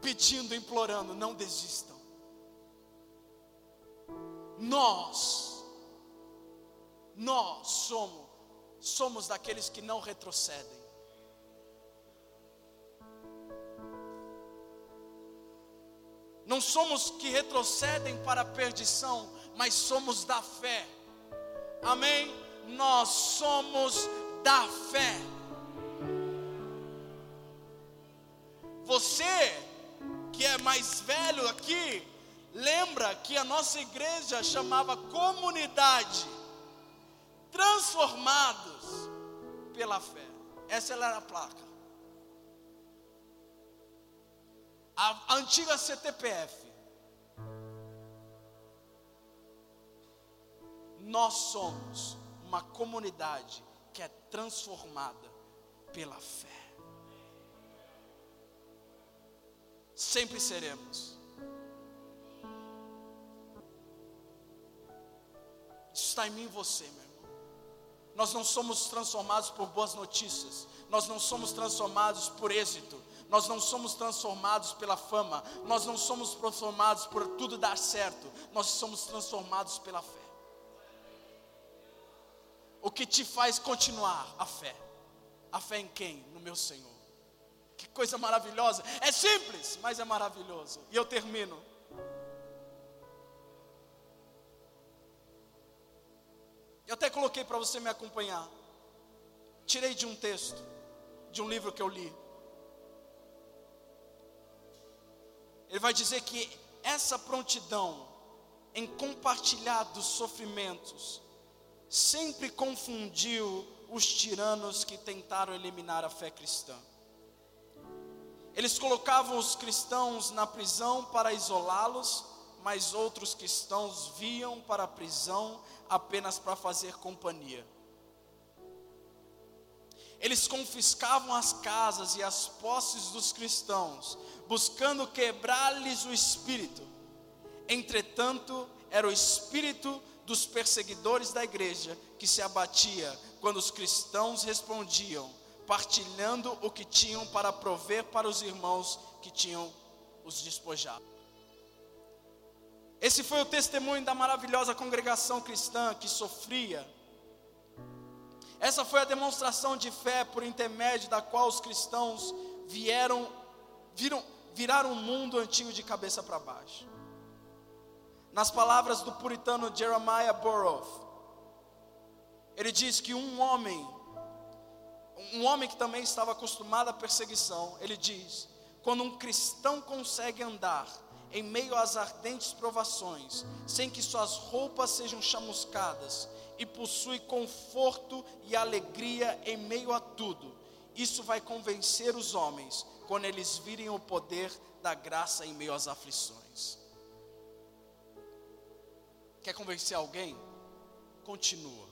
pedindo, implorando, não desistam. Nós, nós somos, somos daqueles que não retrocedem. Não somos que retrocedem para a perdição, mas somos da fé Amém? Nós somos da fé. Você que é mais velho aqui, lembra que a nossa igreja chamava comunidade transformados pela fé. Essa era a placa. A antiga CTPF. Nós somos uma comunidade que é transformada pela fé. Sempre seremos. Isso está em mim e você, meu irmão. Nós não somos transformados por boas notícias. Nós não somos transformados por êxito. Nós não somos transformados pela fama. Nós não somos transformados por tudo dar certo. Nós somos transformados pela fé. O que te faz continuar? A fé. A fé em quem? No meu Senhor. Que coisa maravilhosa. É simples, mas é maravilhoso. E eu termino. Eu até coloquei para você me acompanhar. Tirei de um texto, de um livro que eu li. Ele vai dizer que essa prontidão em compartilhar dos sofrimentos sempre confundiu os tiranos que tentaram eliminar a fé cristã. Eles colocavam os cristãos na prisão para isolá-los, mas outros cristãos viam para a prisão apenas para fazer companhia. Eles confiscavam as casas e as posses dos cristãos, buscando quebrar-lhes o espírito. Entretanto, era o espírito dos perseguidores da igreja que se abatia quando os cristãos respondiam, partilhando o que tinham para prover para os irmãos que tinham os despojado. Esse foi o testemunho da maravilhosa congregação cristã que sofria. Essa foi a demonstração de fé por intermédio da qual os cristãos vieram, viram, viraram o mundo antigo de cabeça para baixo. Nas palavras do puritano Jeremiah Burroughs, ele diz que um homem, um homem que também estava acostumado à perseguição, ele diz: quando um cristão consegue andar em meio às ardentes provações, sem que suas roupas sejam chamuscadas, e possui conforto e alegria em meio a tudo, isso vai convencer os homens quando eles virem o poder da graça em meio às aflições. Quer convencer alguém? Continua.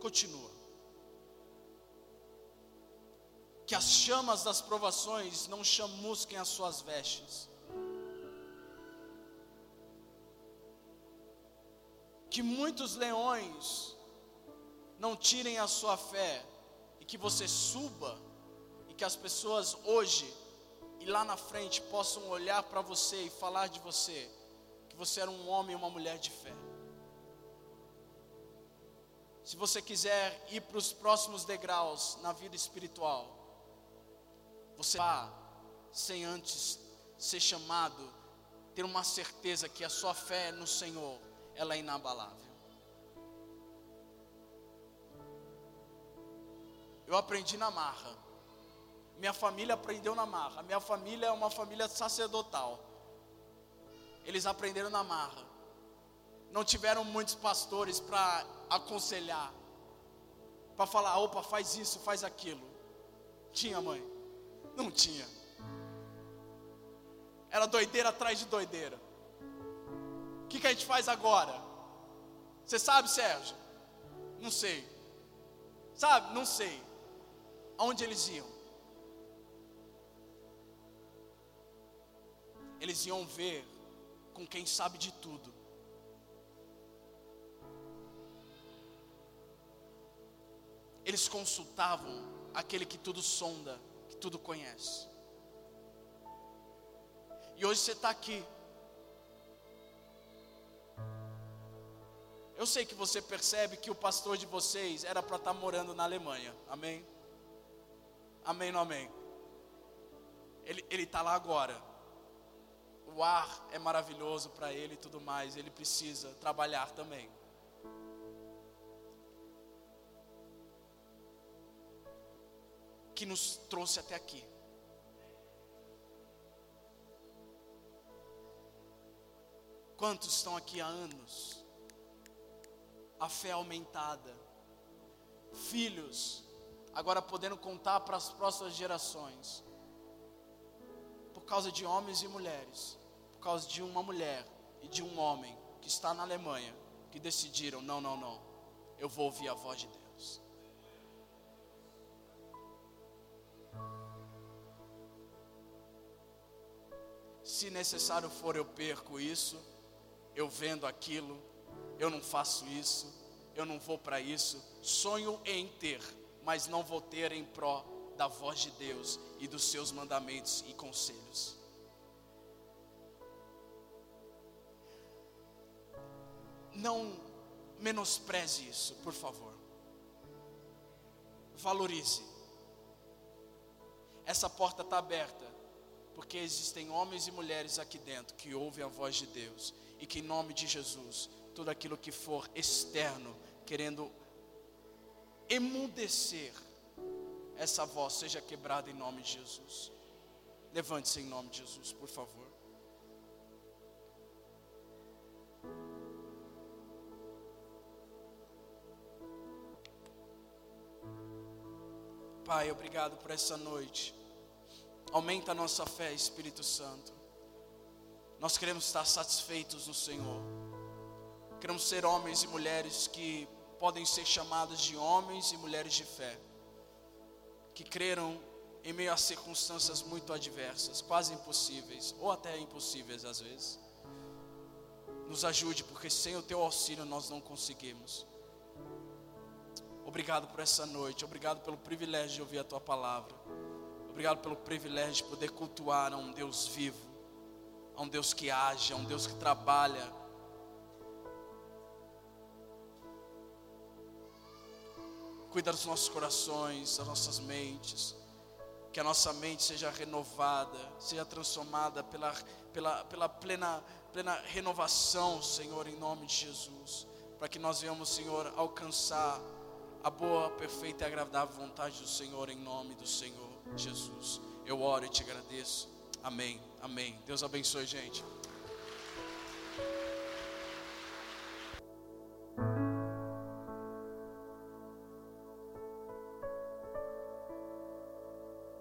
Continua. Que as chamas das provações não chamusquem as suas vestes. que muitos leões não tirem a sua fé e que você suba e que as pessoas hoje e lá na frente possam olhar para você e falar de você que você era um homem e uma mulher de fé. Se você quiser ir para os próximos degraus na vida espiritual, você vá sem antes ser chamado, ter uma certeza que a sua fé no Senhor ela é inabalável. Eu aprendi na marra. Minha família aprendeu na marra. Minha família é uma família sacerdotal. Eles aprenderam na marra. Não tiveram muitos pastores para aconselhar, para falar, opa, faz isso, faz aquilo. Tinha mãe? Não tinha. Era doideira atrás de doideira. O que, que a gente faz agora? Você sabe, Sérgio? Não sei. Sabe? Não sei. Aonde eles iam? Eles iam ver com quem sabe de tudo. Eles consultavam aquele que tudo sonda, que tudo conhece. E hoje você está aqui Eu sei que você percebe que o pastor de vocês era para estar tá morando na Alemanha. Amém? Amém, não amém? Ele está lá agora. O ar é maravilhoso para ele e tudo mais, ele precisa trabalhar também. Que nos trouxe até aqui. Quantos estão aqui há anos? A fé aumentada. Filhos, agora podendo contar para as próximas gerações. Causa de homens e mulheres. Por causa de uma mulher e de um homem que está na Alemanha. Que decidiram: não, não, não. Eu vou ouvir a voz de Deus. Se necessário for, eu perco isso eu vendo aquilo, eu não faço isso, eu não vou para isso. Sonho em ter, mas não vou ter em pró da voz de Deus e dos seus mandamentos e conselhos. Não menospreze isso, por favor. Valorize. Essa porta está aberta, porque existem homens e mulheres aqui dentro que ouvem a voz de Deus e que em nome de Jesus, tudo aquilo que for externo, querendo emudecer essa voz, seja quebrada em nome de Jesus. Levante-se em nome de Jesus, por favor. Pai, obrigado por essa noite. Aumenta a nossa fé, Espírito Santo. Nós queremos estar satisfeitos no Senhor. Queremos ser homens e mulheres que podem ser chamados de homens e mulheres de fé, que creram em meio a circunstâncias muito adversas, quase impossíveis, ou até impossíveis às vezes. Nos ajude, porque sem o teu auxílio nós não conseguimos. Obrigado por essa noite, obrigado pelo privilégio de ouvir a tua palavra, obrigado pelo privilégio de poder cultuar a um Deus vivo a um Deus que age, a um Deus que trabalha. Cuida dos nossos corações, das nossas mentes, que a nossa mente seja renovada, seja transformada pela, pela, pela plena, plena renovação, Senhor, em nome de Jesus, para que nós venhamos, Senhor, alcançar a boa, perfeita e agradável vontade do Senhor, em nome do Senhor Jesus. Eu oro e te agradeço. Amém. Amém. Deus abençoe, gente.